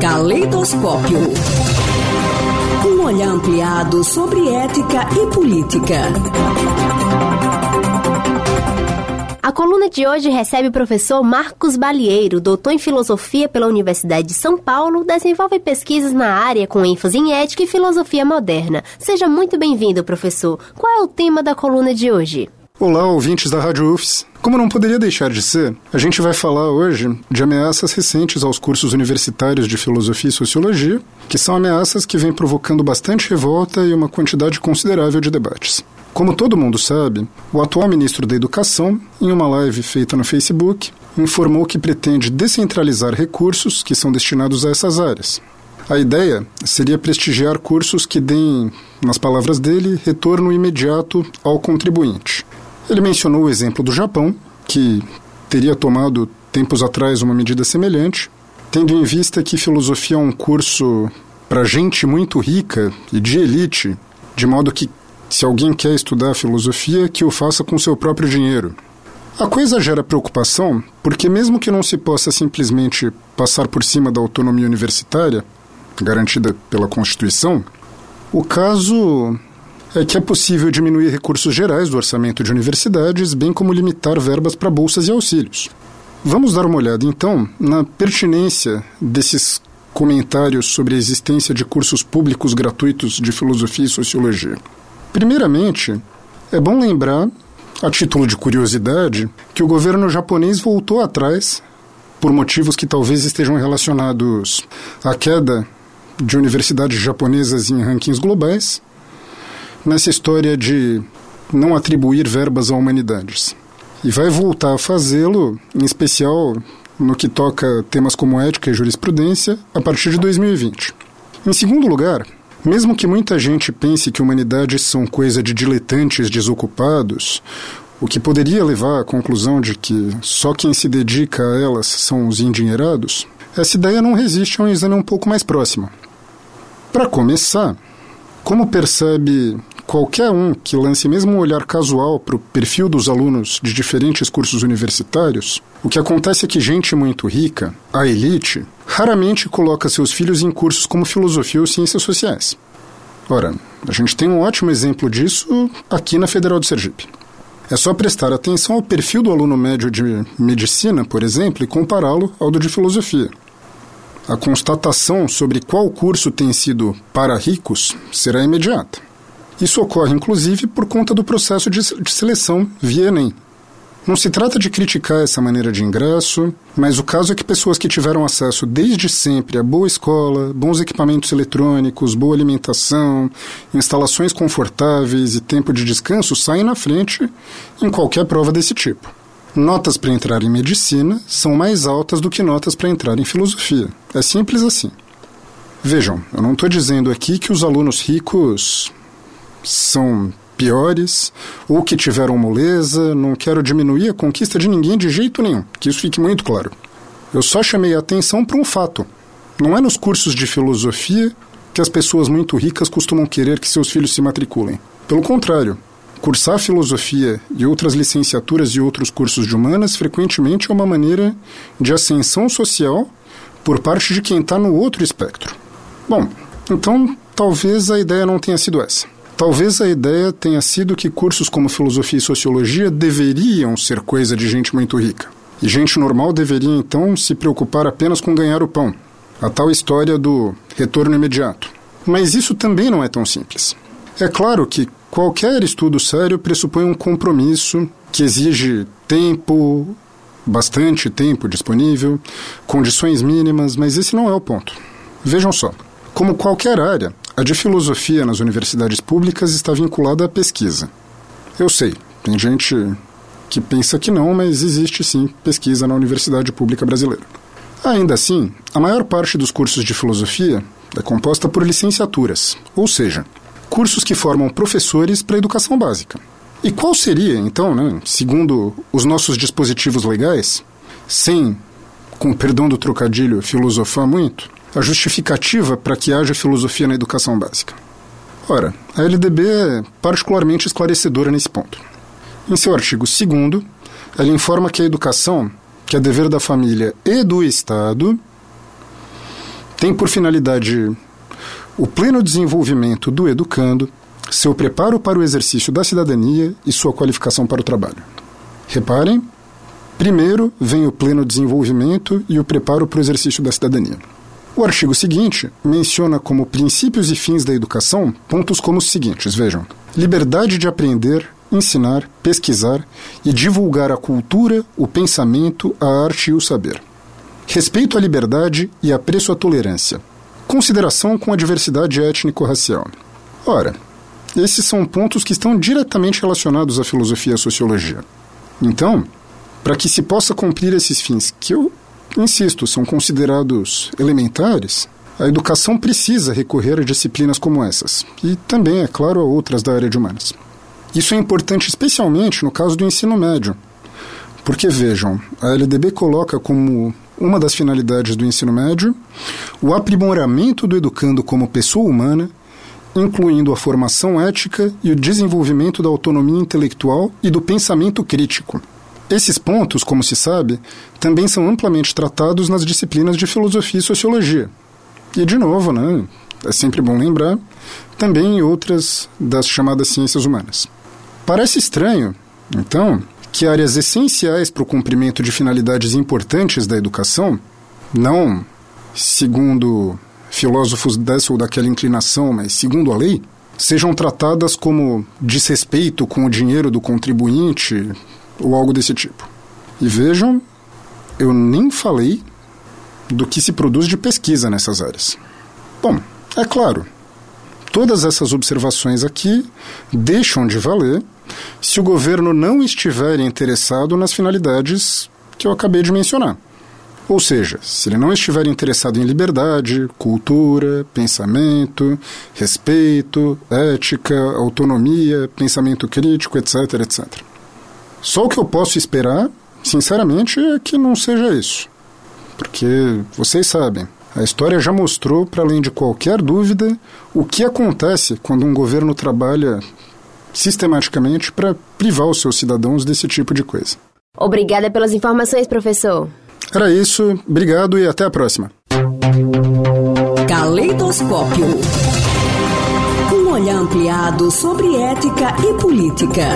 Caleidoscópio. Um olhar ampliado sobre ética e política. A coluna de hoje recebe o professor Marcos Balieiro, doutor em filosofia pela Universidade de São Paulo, desenvolve pesquisas na área com ênfase em ética e filosofia moderna. Seja muito bem-vindo, professor. Qual é o tema da coluna de hoje? Olá, ouvintes da Rádio UFS. Como não poderia deixar de ser, a gente vai falar hoje de ameaças recentes aos cursos universitários de filosofia e sociologia, que são ameaças que vêm provocando bastante revolta e uma quantidade considerável de debates. Como todo mundo sabe, o atual ministro da Educação, em uma live feita no Facebook, informou que pretende descentralizar recursos que são destinados a essas áreas. A ideia seria prestigiar cursos que deem, nas palavras dele, retorno imediato ao contribuinte ele mencionou o exemplo do Japão, que teria tomado tempos atrás uma medida semelhante, tendo em vista que filosofia é um curso para gente muito rica e de elite, de modo que se alguém quer estudar filosofia, que o faça com seu próprio dinheiro. A coisa gera preocupação porque, mesmo que não se possa simplesmente passar por cima da autonomia universitária, garantida pela Constituição, o caso é que é possível diminuir recursos gerais do orçamento de universidades, bem como limitar verbas para bolsas e auxílios. Vamos dar uma olhada, então, na pertinência desses comentários sobre a existência de cursos públicos gratuitos de filosofia e sociologia. Primeiramente, é bom lembrar, a título de curiosidade, que o governo japonês voltou atrás, por motivos que talvez estejam relacionados à queda de universidades japonesas em rankings globais nessa história de não atribuir verbas a humanidades. E vai voltar a fazê-lo, em especial no que toca temas como ética e jurisprudência, a partir de 2020. Em segundo lugar, mesmo que muita gente pense que humanidades são coisa de diletantes desocupados, o que poderia levar à conclusão de que só quem se dedica a elas são os endinheirados, essa ideia não resiste a um exame um pouco mais próximo. Para começar, como percebe qualquer um que lance mesmo um olhar casual para o perfil dos alunos de diferentes cursos universitários, o que acontece é que gente muito rica, a elite, raramente coloca seus filhos em cursos como filosofia ou ciências sociais. Ora, a gente tem um ótimo exemplo disso aqui na Federal do Sergipe. É só prestar atenção ao perfil do aluno médio de medicina, por exemplo, e compará-lo ao do de filosofia. A constatação sobre qual curso tem sido para ricos será imediata. Isso ocorre, inclusive, por conta do processo de, de seleção via Enem. Não se trata de criticar essa maneira de ingresso, mas o caso é que pessoas que tiveram acesso desde sempre a boa escola, bons equipamentos eletrônicos, boa alimentação, instalações confortáveis e tempo de descanso saem na frente em qualquer prova desse tipo. Notas para entrar em medicina são mais altas do que notas para entrar em filosofia. É simples assim. Vejam, eu não estou dizendo aqui que os alunos ricos são piores ou que tiveram moleza. Não quero diminuir a conquista de ninguém de jeito nenhum, que isso fique muito claro. Eu só chamei a atenção para um fato. Não é nos cursos de filosofia que as pessoas muito ricas costumam querer que seus filhos se matriculem. Pelo contrário, cursar filosofia e outras licenciaturas e outros cursos de humanas frequentemente é uma maneira de ascensão social por parte de quem está no outro espectro. Bom, então talvez a ideia não tenha sido essa. Talvez a ideia tenha sido que cursos como filosofia e sociologia deveriam ser coisa de gente muito rica. E gente normal deveria então se preocupar apenas com ganhar o pão. A tal história do retorno imediato. Mas isso também não é tão simples. É claro que qualquer estudo sério pressupõe um compromisso que exige tempo, bastante tempo disponível, condições mínimas, mas esse não é o ponto. Vejam só. Como qualquer área, a de filosofia nas universidades públicas está vinculada à pesquisa. Eu sei, tem gente que pensa que não, mas existe sim pesquisa na universidade pública brasileira. Ainda assim, a maior parte dos cursos de filosofia é composta por licenciaturas, ou seja, cursos que formam professores para a educação básica. E qual seria, então, né, segundo os nossos dispositivos legais, sem, com perdão do trocadilho, filosofar muito, a justificativa para que haja filosofia na educação básica? Ora, a LDB é particularmente esclarecedora nesse ponto. Em seu artigo 2, ela informa que a educação, que é dever da família e do Estado, tem por finalidade o pleno desenvolvimento do educando, seu preparo para o exercício da cidadania e sua qualificação para o trabalho. Reparem, primeiro vem o pleno desenvolvimento e o preparo para o exercício da cidadania. O artigo seguinte menciona como princípios e fins da educação pontos como os seguintes: vejam. Liberdade de aprender, ensinar, pesquisar e divulgar a cultura, o pensamento, a arte e o saber. Respeito à liberdade e apreço à tolerância. Consideração com a diversidade étnico-racial. Ora, esses são pontos que estão diretamente relacionados à filosofia e à sociologia. Então, para que se possa cumprir esses fins, que eu insisto, são considerados elementares, a educação precisa recorrer a disciplinas como essas, e também, é claro, a outras da área de humanas. Isso é importante especialmente no caso do ensino médio, porque vejam, a LDB coloca como uma das finalidades do ensino médio o aprimoramento do educando como pessoa humana, incluindo a formação ética e o desenvolvimento da autonomia intelectual e do pensamento crítico. Esses pontos, como se sabe, também são amplamente tratados nas disciplinas de filosofia e sociologia. E, de novo, né, é sempre bom lembrar, também em outras das chamadas ciências humanas. Parece estranho, então, que áreas essenciais para o cumprimento de finalidades importantes da educação, não segundo filósofos dessa ou daquela inclinação, mas segundo a lei, sejam tratadas como desrespeito com o dinheiro do contribuinte, ou algo desse tipo. E vejam, eu nem falei do que se produz de pesquisa nessas áreas. Bom, é claro, todas essas observações aqui deixam de valer se o governo não estiver interessado nas finalidades que eu acabei de mencionar. Ou seja, se ele não estiver interessado em liberdade, cultura, pensamento, respeito, ética, autonomia, pensamento crítico, etc, etc. Só o que eu posso esperar, sinceramente, é que não seja isso. Porque vocês sabem, a história já mostrou, para além de qualquer dúvida, o que acontece quando um governo trabalha sistematicamente para privar os seus cidadãos desse tipo de coisa. Obrigada pelas informações, professor. Era isso, obrigado e até a próxima. Caleidoscópio. Um olhar ampliado sobre ética e política.